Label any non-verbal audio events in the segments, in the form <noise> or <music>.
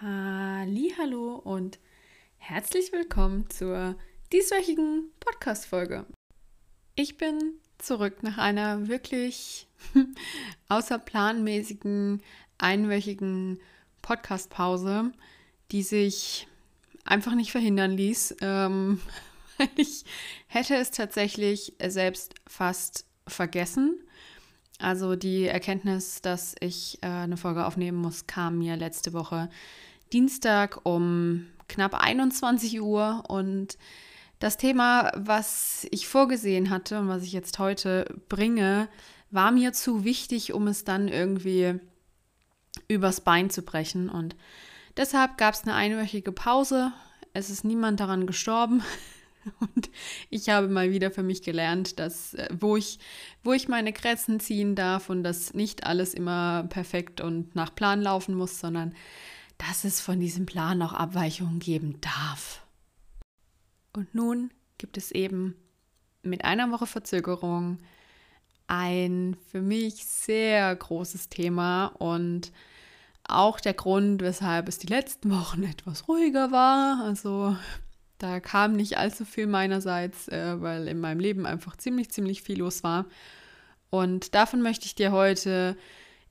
Hallo und herzlich willkommen zur dieswöchigen Podcast-Folge. Ich bin zurück nach einer wirklich <laughs> außerplanmäßigen einwöchigen Podcast-Pause, die sich einfach nicht verhindern ließ. Ähm, <laughs> ich hätte es tatsächlich selbst fast vergessen. Also die Erkenntnis, dass ich äh, eine Folge aufnehmen muss, kam mir letzte Woche Dienstag um knapp 21 Uhr und das Thema, was ich vorgesehen hatte und was ich jetzt heute bringe, war mir zu wichtig, um es dann irgendwie übers Bein zu brechen. Und deshalb gab es eine einwöchige Pause. Es ist niemand daran gestorben. <laughs> Und ich habe mal wieder für mich gelernt, dass äh, wo ich, wo ich meine Grenzen ziehen darf und dass nicht alles immer perfekt und nach Plan laufen muss, sondern dass es von diesem Plan auch Abweichungen geben darf. Und nun gibt es eben mit einer Woche Verzögerung ein für mich sehr großes Thema und auch der Grund, weshalb es die letzten Wochen etwas ruhiger war. Also da kam nicht allzu viel meinerseits, äh, weil in meinem Leben einfach ziemlich, ziemlich viel los war. Und davon möchte ich dir heute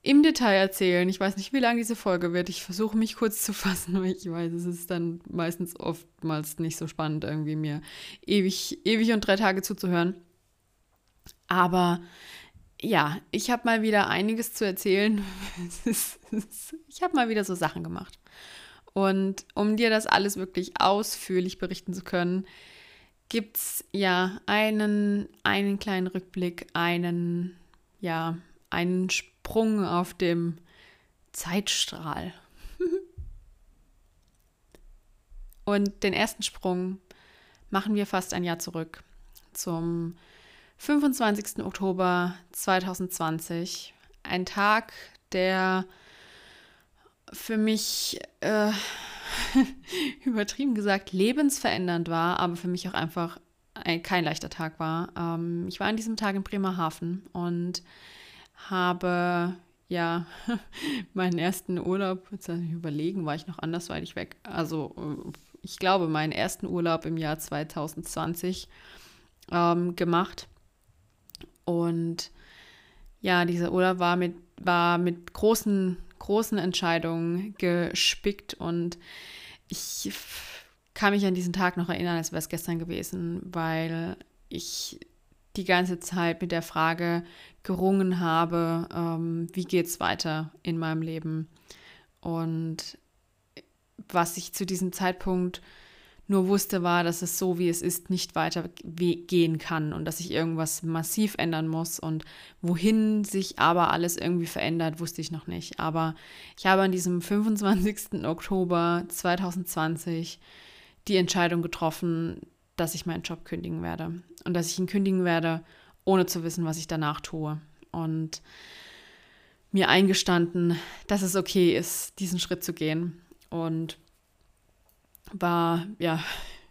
im Detail erzählen. Ich weiß nicht, wie lang diese Folge wird. Ich versuche mich kurz zu <laughs> fassen, weil ich weiß, es ist dann meistens oftmals nicht so spannend, irgendwie mir ewig, ewig und drei Tage zuzuhören. Aber ja, ich habe mal wieder einiges zu erzählen. <laughs> ich habe mal wieder so Sachen gemacht. Und um dir das alles wirklich ausführlich berichten zu können, gibt es ja einen, einen kleinen Rückblick, einen, ja, einen Sprung auf dem Zeitstrahl. <laughs> Und den ersten Sprung machen wir fast ein Jahr zurück zum 25. Oktober 2020. Ein Tag, der für mich äh, <laughs> übertrieben gesagt lebensverändernd war, aber für mich auch einfach ein, kein leichter Tag war. Ähm, ich war an diesem Tag in Bremerhaven und habe ja <laughs> meinen ersten Urlaub, jetzt ich überlegen, war ich noch andersweitig weg. Also äh, ich glaube, meinen ersten Urlaub im Jahr 2020 ähm, gemacht. Und ja, dieser Urlaub war mit, war mit großen, großen Entscheidungen gespickt und ich kann mich an diesen Tag noch erinnern, als wäre es gestern gewesen, weil ich die ganze Zeit mit der Frage gerungen habe, ähm, wie geht es weiter in meinem Leben. Und was ich zu diesem Zeitpunkt nur wusste, war, dass es so, wie es ist, nicht weitergehen kann und dass sich irgendwas massiv ändern muss. Und wohin sich aber alles irgendwie verändert, wusste ich noch nicht. Aber ich habe an diesem 25. Oktober 2020 die Entscheidung getroffen, dass ich meinen Job kündigen werde und dass ich ihn kündigen werde, ohne zu wissen, was ich danach tue. Und mir eingestanden, dass es okay ist, diesen Schritt zu gehen. Und war, ja,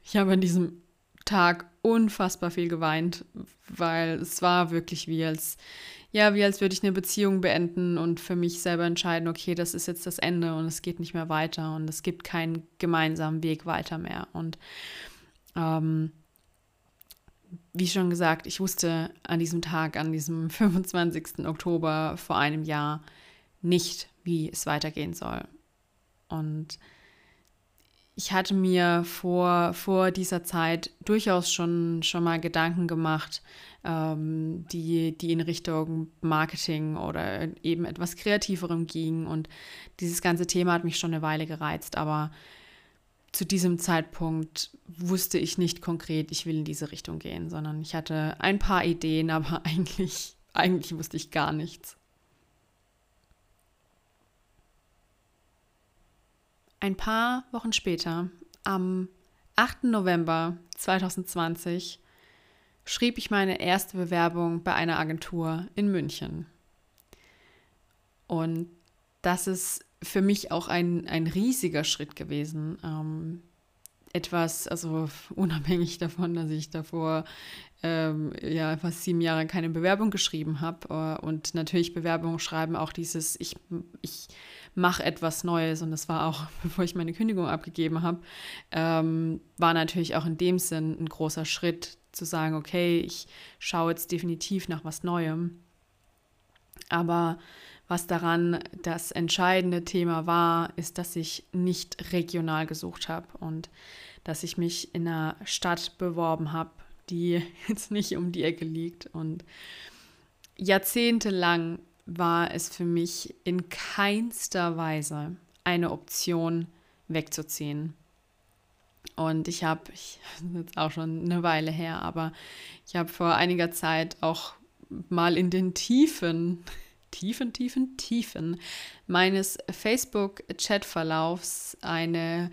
ich habe an diesem Tag unfassbar viel geweint, weil es war wirklich wie als, ja, wie als würde ich eine Beziehung beenden und für mich selber entscheiden, okay, das ist jetzt das Ende und es geht nicht mehr weiter und es gibt keinen gemeinsamen Weg weiter mehr. Und ähm, wie schon gesagt, ich wusste an diesem Tag, an diesem <laughs> 25. Oktober vor einem Jahr nicht, wie es weitergehen soll. Und ich hatte mir vor, vor dieser Zeit durchaus schon, schon mal Gedanken gemacht, ähm, die, die in Richtung Marketing oder eben etwas Kreativerem gingen. Und dieses ganze Thema hat mich schon eine Weile gereizt, aber zu diesem Zeitpunkt wusste ich nicht konkret, ich will in diese Richtung gehen, sondern ich hatte ein paar Ideen, aber <laughs> eigentlich, eigentlich wusste ich gar nichts. Ein paar Wochen später, am 8. November 2020, schrieb ich meine erste Bewerbung bei einer Agentur in München. Und das ist für mich auch ein, ein riesiger Schritt gewesen. Ähm, etwas, also <laughs> unabhängig davon, dass ich davor ähm, ja fast sieben Jahre keine Bewerbung geschrieben habe äh, und natürlich Bewerbungen schreiben auch dieses, ich, ich mach etwas Neues. Und das war auch, <laughs> bevor ich meine Kündigung abgegeben habe, ähm, war natürlich auch in dem Sinn ein großer Schritt zu sagen, okay, ich schaue jetzt definitiv nach was Neuem. Aber was daran das entscheidende Thema war, ist, dass ich nicht regional gesucht habe und dass ich mich in einer Stadt beworben habe, die <laughs> jetzt nicht um die Ecke liegt. Und jahrzehntelang war es für mich in keinster Weise eine Option, wegzuziehen. Und ich habe, <laughs> ich, jetzt auch schon eine Weile her, aber ich habe vor einiger Zeit auch mal in den Tiefen, Tiefen, Tiefen, Tiefen meines Facebook-Chat-Verlaufs eine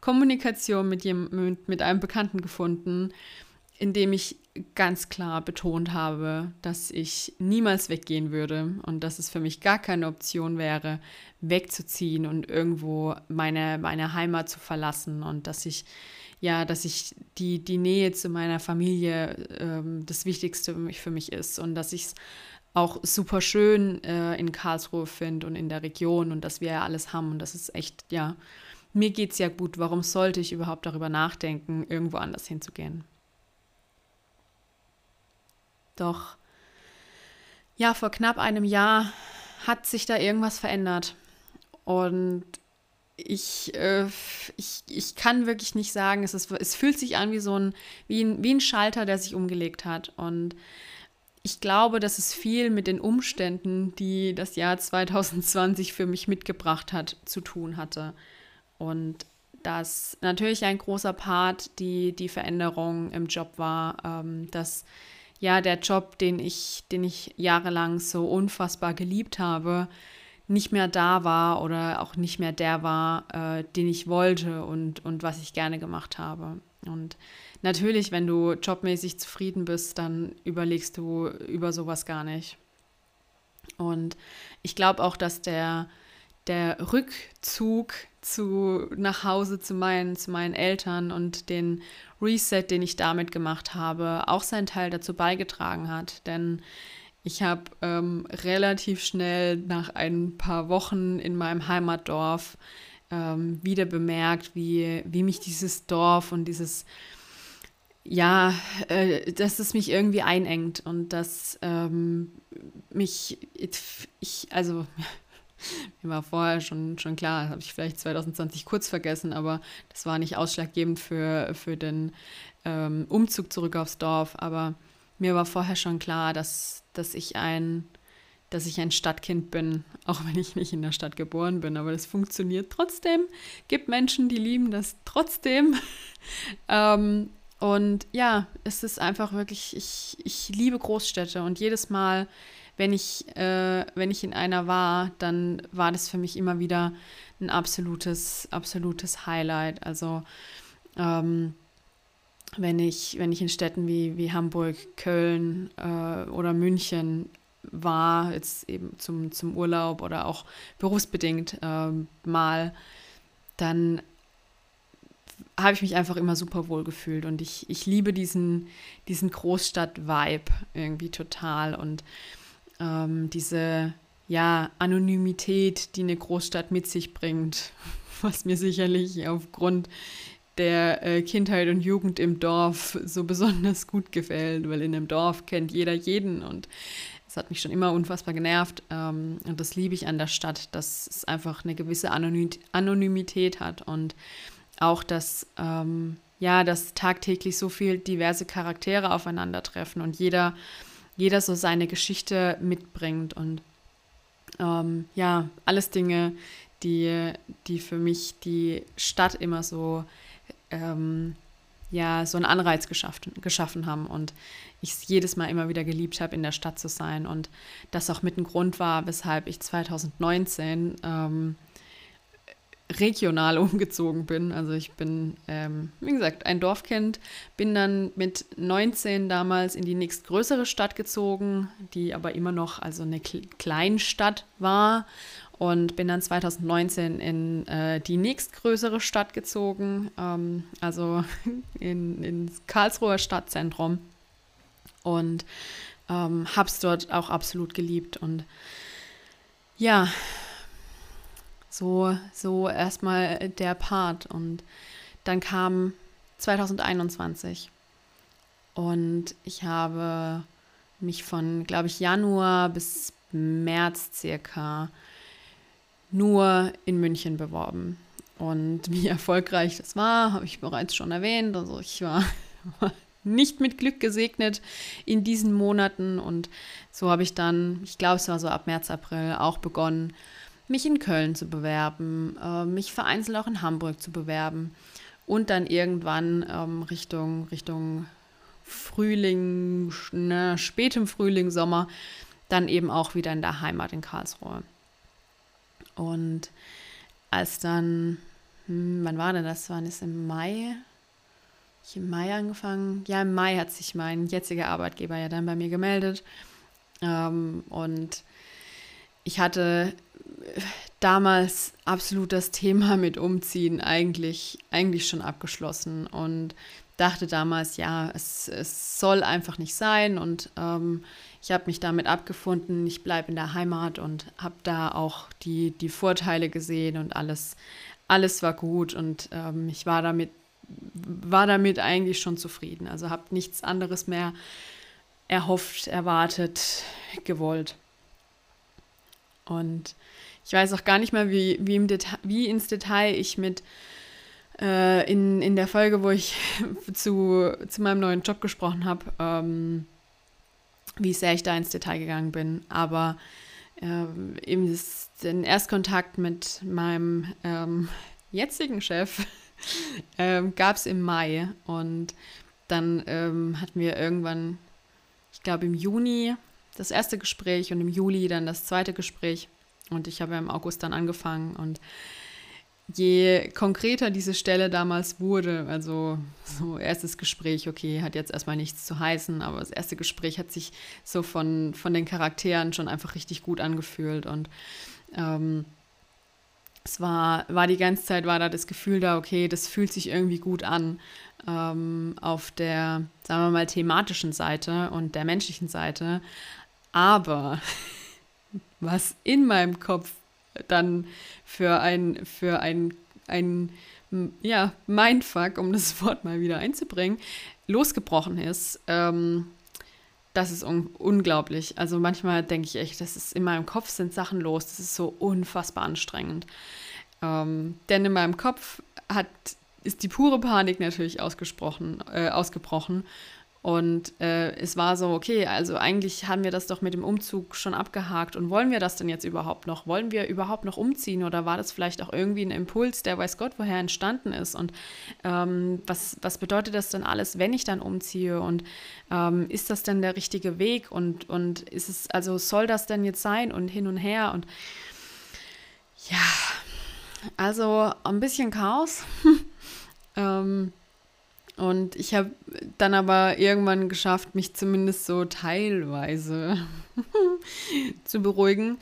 Kommunikation mit, mit, mit einem Bekannten gefunden, in dem ich ganz klar betont habe, dass ich niemals weggehen würde und dass es für mich gar keine Option wäre, wegzuziehen und irgendwo meine, meine Heimat zu verlassen und dass ich ja, dass ich die, die Nähe zu meiner Familie ähm, das Wichtigste für mich ist und dass ich es auch super schön äh, in Karlsruhe finde und in der Region und dass wir ja alles haben und das ist echt, ja, mir geht es ja gut. Warum sollte ich überhaupt darüber nachdenken, irgendwo anders hinzugehen? Doch, ja, vor knapp einem Jahr hat sich da irgendwas verändert. Und ich, äh, ich, ich kann wirklich nicht sagen, es, ist, es fühlt sich an wie so ein, wie ein, wie ein Schalter, der sich umgelegt hat. Und ich glaube, dass es viel mit den Umständen, die das Jahr 2020 für mich mitgebracht hat, zu tun hatte. Und dass natürlich ein großer Part die, die Veränderung im Job war, ähm, dass ja der Job, den ich, den ich jahrelang so unfassbar geliebt habe, nicht mehr da war oder auch nicht mehr der war, äh, den ich wollte und, und was ich gerne gemacht habe. Und natürlich, wenn du jobmäßig zufrieden bist, dann überlegst du über sowas gar nicht. Und ich glaube auch, dass der, der Rückzug zu, nach Hause zu meinen, zu meinen Eltern und den Reset, den ich damit gemacht habe, auch seinen Teil dazu beigetragen hat. Denn ich habe ähm, relativ schnell nach ein paar Wochen in meinem Heimatdorf ähm, wieder bemerkt, wie, wie mich dieses Dorf und dieses, ja, äh, dass es mich irgendwie einengt und dass ähm, mich, ich, also <laughs> mir war vorher schon, schon klar, habe ich vielleicht 2020 kurz vergessen, aber das war nicht ausschlaggebend für, für den ähm, Umzug zurück aufs Dorf. Aber mir war vorher schon klar, dass, dass ich ein dass ich ein Stadtkind bin, <laughs> auch wenn ich nicht in der Stadt geboren bin, aber das funktioniert trotzdem. Gibt Menschen, die lieben das trotzdem. <laughs> ähm, und ja, es ist einfach wirklich, ich, ich liebe Großstädte und jedes Mal, wenn ich, äh, wenn ich in einer war, dann war das für mich immer wieder ein absolutes, absolutes Highlight. Also ähm, wenn ich, wenn ich in Städten wie, wie Hamburg, Köln äh, oder München war, jetzt eben zum, zum Urlaub oder auch berufsbedingt äh, mal, dann habe ich mich einfach immer super wohl gefühlt und ich, ich liebe diesen, diesen Großstadt-Vibe irgendwie total und ähm, diese ja, Anonymität, die eine Großstadt mit sich bringt, <laughs> was mir sicherlich aufgrund der äh, Kindheit und Jugend im Dorf so besonders gut gefällt, weil in einem Dorf kennt jeder jeden und es hat mich schon immer unfassbar genervt ähm, und das liebe ich an der Stadt, dass es einfach eine gewisse Anonymität hat und auch, dass ähm, ja, dass tagtäglich so viele diverse Charaktere aufeinandertreffen und jeder jeder so seine Geschichte mitbringt und ähm, ja, alles Dinge, die, die für mich die Stadt immer so, ähm, ja, so einen Anreiz geschaffen, geschaffen haben und ich es jedes Mal immer wieder geliebt habe, in der Stadt zu sein und das auch mit ein Grund war, weshalb ich 2019 ähm, regional <laughs> umgezogen bin. Also ich bin, ähm, wie gesagt, ein Dorfkind, bin dann mit 19 damals in die nächstgrößere Stadt gezogen, die aber immer noch also eine Kleinstadt war. Und bin dann 2019 in äh, die nächstgrößere Stadt gezogen, ähm, also <laughs> in, ins Karlsruher Stadtzentrum. Und ähm, habe es dort auch absolut geliebt. Und ja, So, so erstmal der Part. Und dann kam 2021 und ich habe mich von, glaube ich, Januar bis März circa nur in München beworben. Und wie <laughs> erfolgreich das war, habe ich bereits schon erwähnt. Also ich war <laughs> nicht mit Glück gesegnet in diesen Monaten. Und so habe ich dann, ich glaube, es war so ab März, April, auch begonnen, mich in Köln zu bewerben, äh, mich vereinzelt auch in Hamburg zu bewerben und dann irgendwann ähm, Richtung, Richtung Frühling, ne, spätem Frühling, Sommer, dann eben auch wieder in der Heimat in Karlsruhe. Und als dann, hm, wann war denn das? Wann ist im Mai? Ich im Mai angefangen? Ja, im Mai hat sich mein jetziger Arbeitgeber ja dann bei mir gemeldet. Ähm, und ich hatte damals absolut das Thema <laughs> mit Umziehen eigentlich, eigentlich schon abgeschlossen und dachte damals, ja, es, es soll einfach nicht sein und ähm, ich habe mich damit abgefunden, ich bleibe in der Heimat und habe da auch die, die Vorteile gesehen und alles, alles war gut und ähm, ich war damit, war damit eigentlich schon zufrieden. Also habe nichts anderes mehr erhofft, erwartet, gewollt. Und ich weiß auch gar nicht mehr, wie, wie, Deta wie ins Detail ich mit äh, in, in der Folge, wo ich <laughs> zu, zu meinem neuen Job gesprochen habe, ähm, wie sehr ich da ins Detail gegangen bin. Aber äh, eben das, den Erstkontakt mit meinem ähm, <laughs> jetzigen Chef <laughs> ähm, gab es im Mai und dann ähm, hatten wir irgendwann, ich glaube im Juni das erste Gespräch und im Juli dann das zweite Gespräch. Und ich habe im August dann angefangen. Und je konkreter diese Stelle damals wurde, also so erstes Gespräch, okay, hat jetzt erstmal nichts zu heißen, aber das erste Gespräch hat sich so von, von den Charakteren schon einfach richtig gut angefühlt. Und ähm, es war, war die ganze Zeit, war da das Gefühl da, okay, das fühlt sich irgendwie gut an ähm, auf der, sagen wir mal, thematischen Seite und der menschlichen Seite, aber was in meinem Kopf dann für ein, für ein, ein ja, Mindfuck, um das <laughs> Wort mal wieder einzubringen, losgebrochen ist, ähm, das ist un unglaublich. Also manchmal denke ich echt, das ist in meinem Kopf sind Sachen los, das ist so unfassbar anstrengend. Ähm, denn in meinem Kopf hat, ist die pure Panik natürlich ausgesprochen, äh, ausgebrochen und äh, es war so, okay, also eigentlich haben wir das doch mit dem Umzug schon abgehakt. Und wollen wir das denn jetzt überhaupt noch? Wollen wir überhaupt noch umziehen? Oder war das vielleicht auch irgendwie ein Impuls, der weiß Gott woher entstanden ist? Und ähm, was, was bedeutet das denn alles, wenn ich dann umziehe? Und ähm, ist das denn der richtige Weg? Und, und ist es, also soll das denn jetzt sein? Und hin und her. Und ja, also ein bisschen Chaos. <laughs> ähm, und ich habe dann aber irgendwann geschafft, mich zumindest so teilweise <laughs> zu beruhigen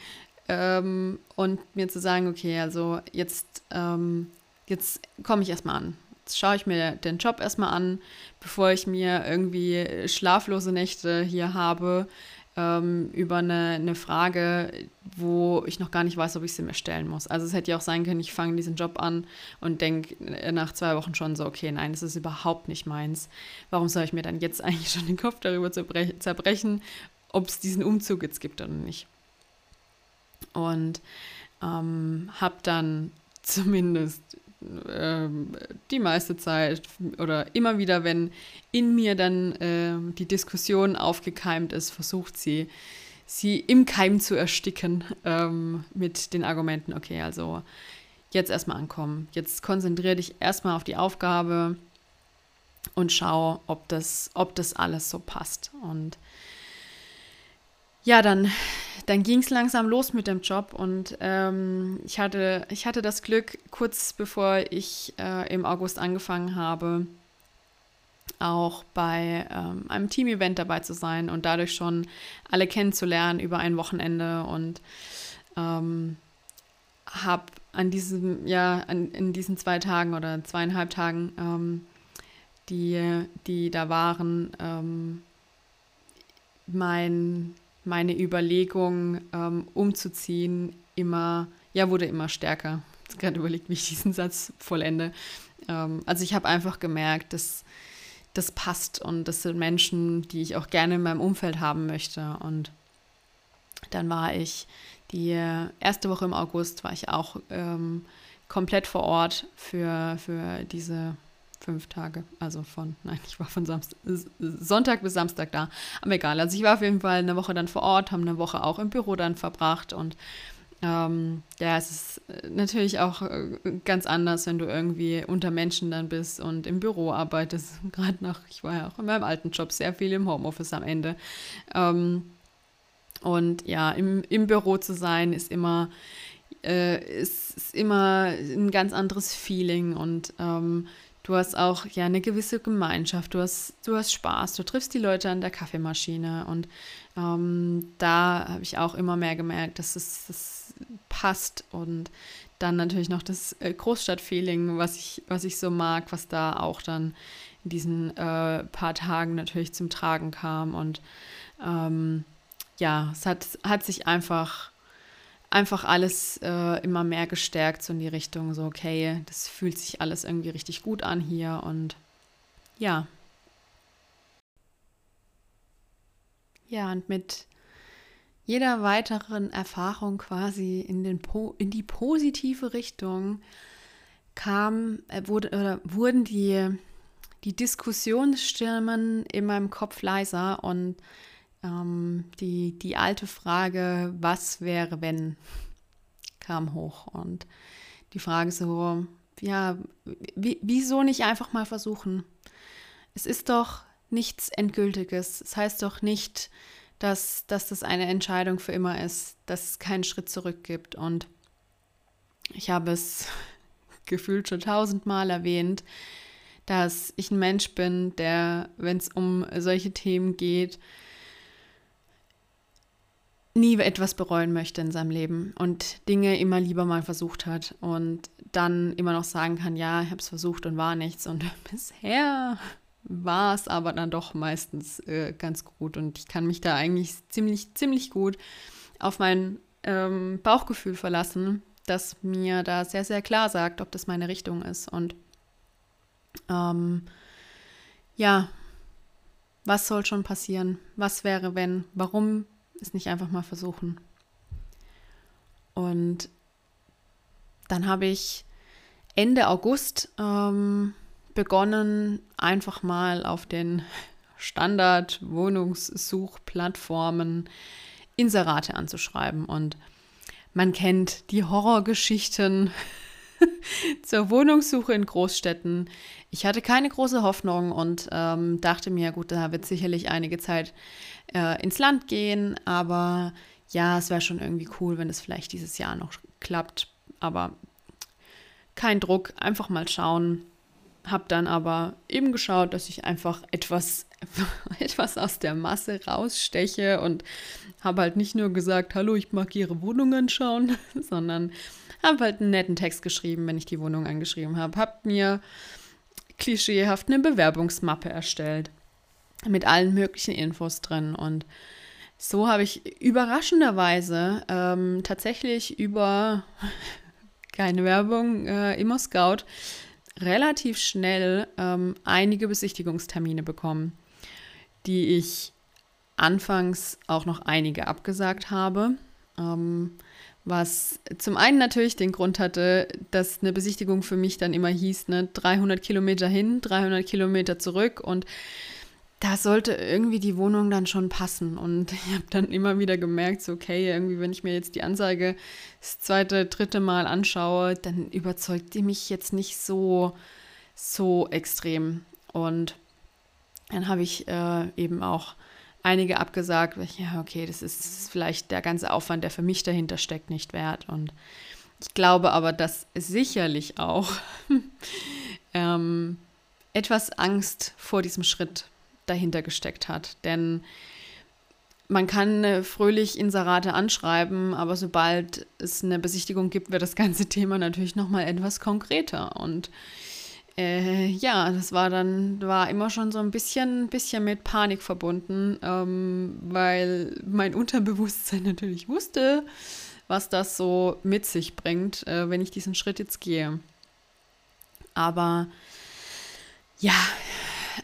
ähm, und mir zu sagen, okay, also jetzt, ähm, jetzt komme ich erstmal an. Jetzt schaue ich mir den Job erstmal an, bevor ich mir irgendwie schlaflose Nächte hier habe ähm, über eine, eine Frage, wo ich noch gar nicht weiß, ob ich sie mir stellen muss. Also es hätte ja auch sein können, ich fange diesen Job an und denke nach zwei Wochen schon so, okay, nein, das ist überhaupt nicht meins. Warum soll ich mir dann jetzt <laughs> eigentlich schon den Kopf darüber zerbrechen, ob es diesen Umzug jetzt gibt oder nicht? Und ähm, habe dann zumindest ähm, die meiste Zeit oder immer wieder, wenn in mir dann äh, die Diskussion aufgekeimt ist, versucht sie, sie im Keim zu ersticken ähm, mit den Argumenten, okay, also jetzt erstmal ankommen, jetzt konzentriere dich erstmal auf die Aufgabe und schau, ob das, ob das alles so passt. Und ja, dann, dann ging es langsam los mit dem Job und ähm, ich, hatte, ich hatte das Glück, kurz bevor ich äh, im August angefangen habe, auch bei ähm, einem Team-Event dabei zu sein und dadurch schon alle kennenzulernen über ein Wochenende und ähm, habe an diesem, ja, an, in diesen zwei Tagen oder zweieinhalb Tagen, ähm, die, die da waren, ähm, mein meine Überlegung, ähm, umzuziehen, immer, ja, wurde immer stärker. Ich gerade überlegt, wie ich diesen Satz vollende. Ähm, also ich habe einfach gemerkt, dass das passt und das sind Menschen, die ich auch gerne in meinem Umfeld haben möchte. Und dann war ich die erste Woche im August, war ich auch ähm, komplett vor Ort für, für diese fünf Tage. Also von, <laughs> nein, ich war von Samstag, Sonntag bis Samstag da. Aber egal. Also ich war auf jeden Fall eine Woche dann vor Ort, haben eine Woche auch im Büro dann verbracht und ähm, ja, es ist äh, natürlich auch äh, ganz anders, wenn du irgendwie unter Menschen dann bist und im Büro arbeitest. <laughs> Gerade nach, ich war ja auch in meinem alten Job sehr viel im Homeoffice am Ende. Ähm, und ja, im, im Büro zu sein ist immer, äh, ist, ist immer ein ganz anderes Feeling und ähm, Du hast auch ja eine gewisse Gemeinschaft, du hast, du hast Spaß, du triffst die Leute an der Kaffeemaschine. Und ähm, da habe ich auch immer mehr gemerkt, dass es das passt. Und dann natürlich noch das äh, Großstadtfeeling, was ich, was ich so mag, was da auch dann in diesen äh, paar Tagen natürlich zum Tragen kam. Und ähm, ja, es hat, hat sich einfach einfach alles äh, immer mehr gestärkt, so in die Richtung, so, okay, das fühlt sich alles irgendwie richtig gut an hier und ja. Ja, und mit jeder weiteren Erfahrung quasi in, den po in die positive Richtung kam, äh, wurde, oder wurden die, die Diskussionsstimmen in meinem Kopf leiser und ähm, die, die alte Frage, was wäre, wenn, kam hoch. Und die Frage so, ja, wieso nicht einfach mal versuchen? Es ist doch nichts Endgültiges. Es heißt doch nicht, dass, dass das eine Entscheidung für immer ist, dass es keinen Schritt zurück gibt. Und ich habe es <laughs> gefühlt schon tausendmal erwähnt, dass ich ein Mensch bin, der, wenn es um solche Themen geht, nie etwas bereuen möchte in seinem Leben und Dinge immer lieber mal versucht hat und dann immer noch sagen kann, ja, ich habe es versucht und war nichts. Und <laughs> bisher war es aber dann doch meistens äh, ganz gut und ich kann mich da eigentlich ziemlich, ziemlich gut auf mein ähm, Bauchgefühl verlassen, das mir da sehr, sehr klar sagt, ob das meine Richtung ist. Und ähm, ja, was soll schon passieren? Was wäre, wenn? Warum es nicht einfach mal versuchen. Und dann habe ich Ende August ähm, begonnen, einfach mal auf den Standard-Wohnungssuchplattformen Inserate anzuschreiben. Und man kennt die Horrorgeschichten <laughs> zur Wohnungssuche in Großstädten. Ich hatte keine große Hoffnung und ähm, dachte mir, gut, da wird sicherlich einige Zeit äh, ins Land gehen, aber ja, es wäre schon irgendwie cool, wenn es vielleicht dieses Jahr noch klappt. Aber kein Druck, einfach mal schauen. Hab dann aber eben geschaut, dass ich einfach etwas, <laughs> etwas aus der Masse raussteche und habe halt nicht nur gesagt, hallo, ich mag Ihre Wohnung anschauen, <laughs> sondern habe halt einen netten Text geschrieben, wenn ich die Wohnung angeschrieben habe. Habe mir klischeehaft eine Bewerbungsmappe erstellt mit allen möglichen Infos drin. Und so habe ich überraschenderweise ähm, tatsächlich über <laughs> keine Werbung, äh, Immo Scout relativ schnell ähm, einige Besichtigungstermine bekommen, die ich anfangs auch noch einige abgesagt habe. Ähm, was zum einen natürlich den Grund hatte, dass eine Besichtigung für mich dann immer hieß, ne, 300 Kilometer hin, 300 Kilometer zurück und da sollte irgendwie die Wohnung dann schon passen. Und <laughs> ich habe dann immer wieder gemerkt, so, okay, irgendwie, wenn ich mir jetzt die Anzeige das zweite, dritte Mal anschaue, dann überzeugt die mich jetzt nicht so, so extrem. Und dann habe ich äh, eben auch einige abgesagt, weil ich, ja, okay, das ist vielleicht der ganze Aufwand, der für mich dahinter steckt, nicht wert. Und ich glaube aber, dass sicherlich auch <laughs> ähm, etwas Angst vor diesem Schritt dahinter gesteckt hat. Denn man kann äh, fröhlich Inserate anschreiben, aber sobald es eine Besichtigung gibt, wird das <laughs> ganze Thema natürlich nochmal etwas konkreter. Und äh, ja, das war dann, war immer schon so ein bisschen, bisschen mit Panik verbunden, ähm, weil mein Unterbewusstsein <laughs> natürlich wusste, was das so mit sich bringt, äh, wenn ich diesen Schritt jetzt gehe. Aber ja,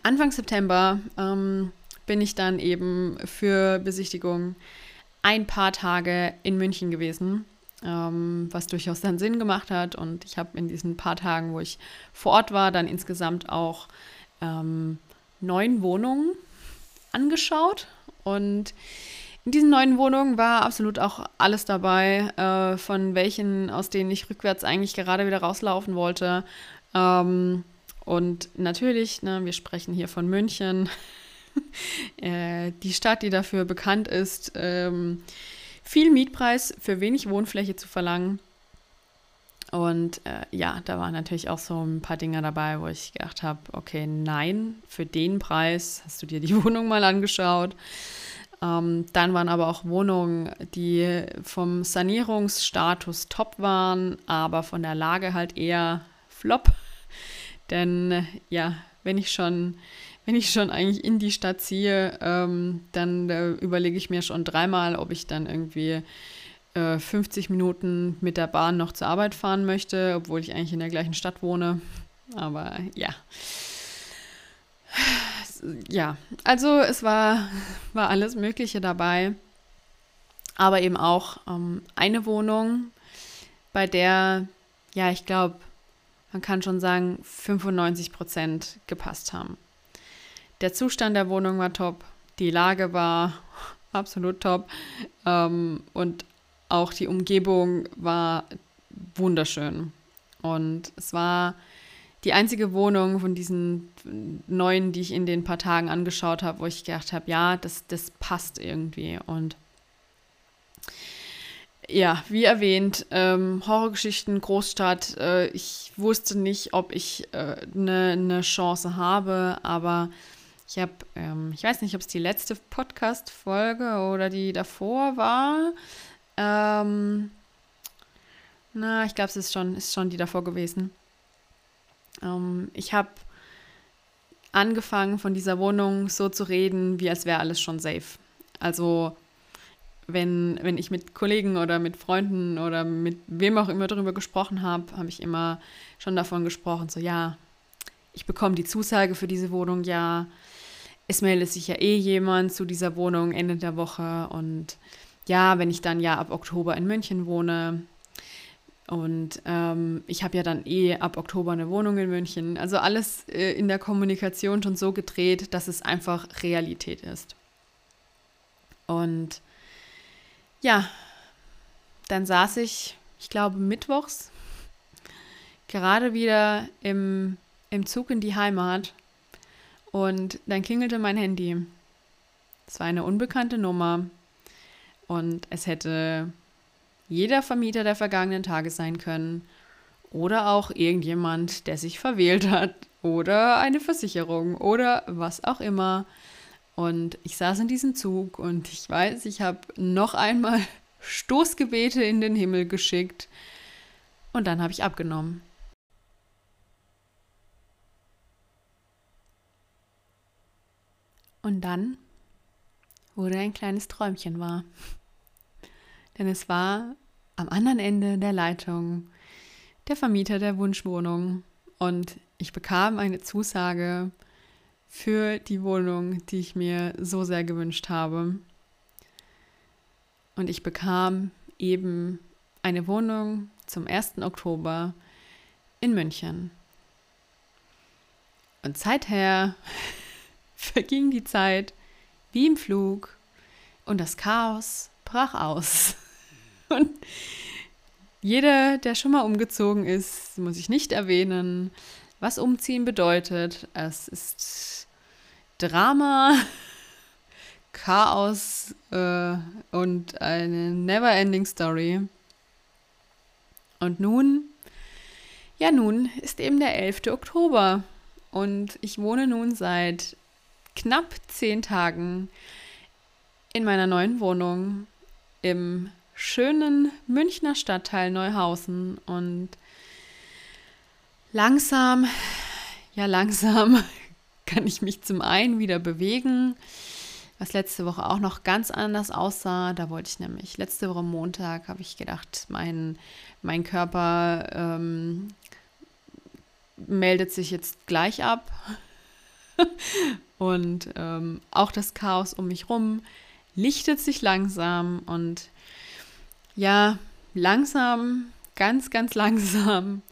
Anfang September ähm, bin ich dann eben für Besichtigung ein paar Tage in München gewesen, ähm, was durchaus dann Sinn gemacht hat. Und ich habe in diesen paar Tagen, wo ich vor Ort war, dann insgesamt auch ähm, neun Wohnungen angeschaut. Und in diesen neuen Wohnungen war absolut auch alles dabei, äh, von welchen, aus denen ich rückwärts eigentlich gerade wieder rauslaufen wollte. Ähm, und natürlich, ne, wir sprechen hier von München, <laughs> äh, die Stadt, die dafür bekannt ist, ähm, viel Mietpreis für wenig Wohnfläche zu verlangen. Und äh, ja, da waren natürlich auch so ein paar Dinge dabei, wo ich gedacht habe, okay, nein, für den Preis hast du dir die <laughs> Wohnung mal angeschaut. Ähm, dann waren aber auch Wohnungen, die vom Sanierungsstatus top waren, aber von der Lage halt eher flop. Denn äh, ja, wenn ich schon, wenn ich schon eigentlich in die Stadt ziehe, ähm, dann äh, überlege ich mir schon dreimal, ob ich dann irgendwie äh, 50 Minuten mit der Bahn noch zur Arbeit fahren möchte, obwohl ich eigentlich in der gleichen Stadt wohne. Aber ja. Ja, also es war, war alles Mögliche dabei. Aber eben auch ähm, eine Wohnung, bei der, ja, ich glaube, man kann schon sagen, 95 Prozent gepasst haben. Der Zustand der Wohnung war top, die Lage war <laughs> absolut top ähm, und auch die Umgebung war wunderschön. Und es war die einzige Wohnung von diesen neuen, die ich in den paar Tagen angeschaut habe, wo ich gedacht habe, ja, das, das passt irgendwie. Und ja, wie erwähnt, ähm, Horrorgeschichten, Großstadt. Äh, ich wusste nicht, ob ich eine äh, ne, ne Chance habe, aber ich habe, ähm, ich weiß nicht, ob es die letzte Podcast-Folge oder die davor war. Ähm, na, ich glaube, es ist schon, ist schon die davor gewesen. Ähm, ich habe angefangen, von dieser Wohnung so zu reden, wie als wäre alles schon safe. Also wenn, wenn ich mit Kollegen oder mit Freunden oder mit wem auch immer darüber gesprochen habe, habe ich immer schon davon gesprochen, so ja, ich bekomme die Zusage für diese Wohnung, ja, es meldet sich ja eh jemand zu dieser Wohnung Ende der Woche und ja, wenn ich dann ja ab Oktober in München wohne und ähm, ich habe ja dann eh ab Oktober eine Wohnung in München, also alles äh, in der Kommunikation schon so gedreht, dass es einfach Realität ist. Und ja, dann saß ich, ich glaube, mittwochs gerade wieder im, im Zug in die Heimat und dann klingelte mein Handy. Es war eine unbekannte Nummer und es hätte jeder Vermieter der vergangenen Tage sein können oder auch irgendjemand, der sich verwählt hat oder eine Versicherung oder was auch immer. Und ich saß in diesem Zug und ich weiß, ich habe noch einmal <laughs> Stoßgebete in den Himmel geschickt und dann habe ich abgenommen. Und dann wurde ein kleines Träumchen wahr. <laughs> Denn es war am anderen Ende der Leitung der Vermieter der Wunschwohnung und ich bekam eine Zusage für die Wohnung, die ich mir so sehr gewünscht habe. Und ich bekam eben eine Wohnung zum 1. Oktober in München. Und seither <laughs> verging die Zeit wie im Flug und das Chaos brach aus. <laughs> Und jeder, der schon mal umgezogen ist, muss ich nicht erwähnen, was umziehen bedeutet. Es ist Drama, <laughs> Chaos äh, und eine never-ending Story. Und nun, ja nun ist eben der 11. Oktober und ich wohne nun seit knapp zehn Tagen in meiner neuen Wohnung im schönen Münchner Stadtteil Neuhausen und langsam, ja langsam <laughs> kann ich mich zum einen wieder bewegen, was letzte Woche auch noch ganz anders aussah. Da wollte ich nämlich, letzte Woche Montag habe ich gedacht, mein, mein Körper ähm, meldet sich jetzt gleich ab. <laughs> und ähm, auch das Chaos um mich rum lichtet sich langsam und ja, langsam, ganz, ganz langsam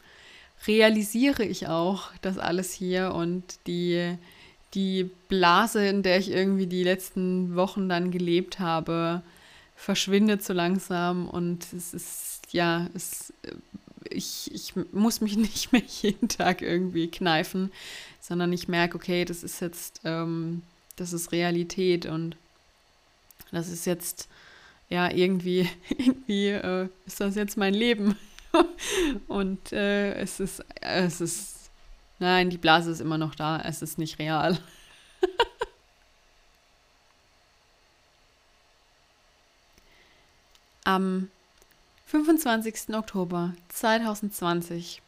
realisiere ich auch das alles hier und die die Blase, in der ich irgendwie die letzten Wochen dann gelebt habe, verschwindet so langsam und es ist, ja, es, ich, ich muss mich <laughs> nicht mehr jeden Tag irgendwie kneifen, sondern ich merke, okay, das ist jetzt, ähm, das ist Realität und das ist jetzt, ja, irgendwie, <laughs> irgendwie äh, ist das jetzt mein Leben. <laughs> und äh, es ist, es ist Nein, die Blase ist immer noch da. Es ist nicht real. <laughs> Am 25. Oktober 2020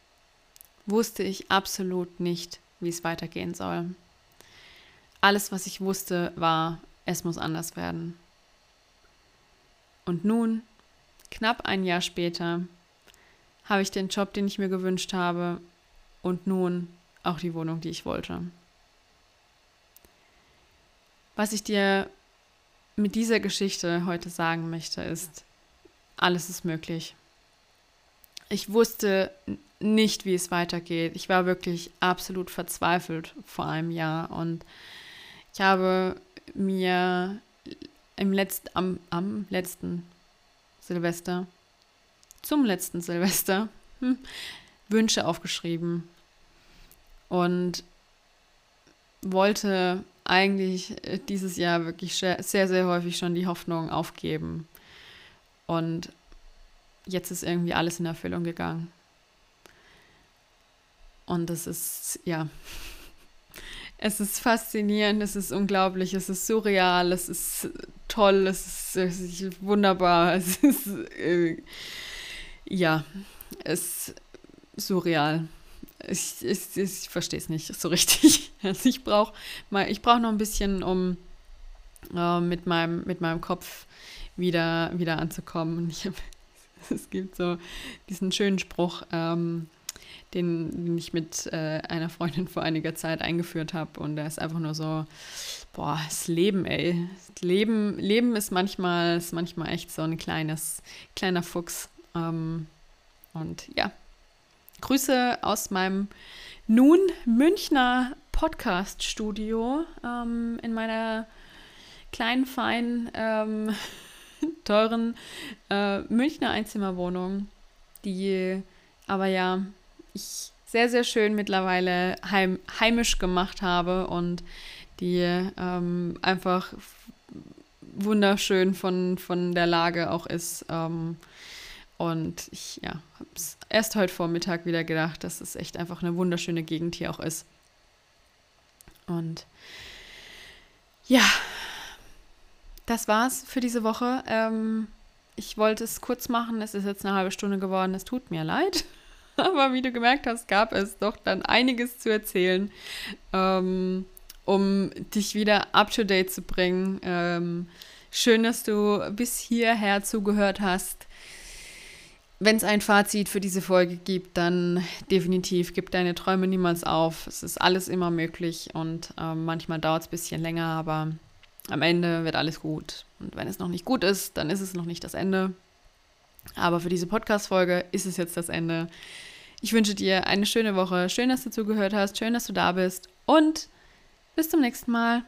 wusste ich absolut nicht, wie es weitergehen soll. Alles, was ich wusste, war, es muss anders werden. Und nun, knapp ein Jahr später, habe ich den Job, den ich mir gewünscht habe, und nun auch die Wohnung, die ich wollte. Was ich dir mit dieser Geschichte heute sagen möchte, ist, alles ist möglich. Ich wusste nicht, wie es weitergeht. Ich war wirklich absolut verzweifelt vor einem Jahr und ich habe mir im letzten, am, am letzten Silvester, zum letzten Silvester, hm, Wünsche aufgeschrieben und wollte eigentlich dieses Jahr wirklich sehr, sehr häufig schon die Hoffnung aufgeben. Und jetzt ist irgendwie alles in Erfüllung gegangen. Und es ist, ja, <laughs> es ist faszinierend, es ist unglaublich, es ist surreal, es ist toll, es ist, es ist wunderbar, <laughs> es ist, äh, ja, es ist surreal ich, ich, ich verstehe es nicht so richtig. <laughs> Also ich brauche brauch noch ein bisschen, um äh, mit, meinem, mit meinem Kopf wieder, wieder anzukommen. Hab, <laughs> es gibt so diesen schönen Spruch, ähm, den, den, ich mit äh, einer Freundin vor einiger Zeit eingeführt habe. Und der ist einfach nur so, boah, das Leben, ey. Das Leben, Leben ist manchmal, ist manchmal echt so ein kleines, kleiner Fuchs. Ähm, und ja, Grüße aus meinem nun Münchner Podcast-Studio ähm, in meiner kleinen, feinen, ähm, <laughs> teuren äh, Münchner Einzimmerwohnung, die aber ja ich sehr, sehr schön mittlerweile heim, heimisch gemacht habe und die ähm, einfach wunderschön von, von der Lage auch ist. Ähm, und ich ja, habe es erst heute Vormittag wieder gedacht, dass es echt einfach eine wunderschöne Gegend hier auch ist. Und ja, das war's für diese Woche. Ähm, ich wollte es kurz machen. Es ist jetzt eine halbe Stunde geworden. Es tut mir leid. <laughs> Aber wie du gemerkt hast, gab es doch dann einiges zu erzählen, ähm, um dich wieder up to date zu bringen. Ähm, schön, dass du bis hierher zugehört hast wenn es ein Fazit für diese Folge gibt, dann definitiv, gib deine Träume niemals auf. Es ist alles immer möglich und äh, manchmal dauert es ein bisschen länger, aber am Ende wird alles gut. Und wenn es noch nicht gut ist, dann ist es noch nicht das Ende. Aber für diese Podcast-Folge ist es jetzt das Ende. Ich wünsche dir eine schöne Woche. Schön, dass du zugehört hast. Schön, dass du da bist. Und bis zum nächsten Mal.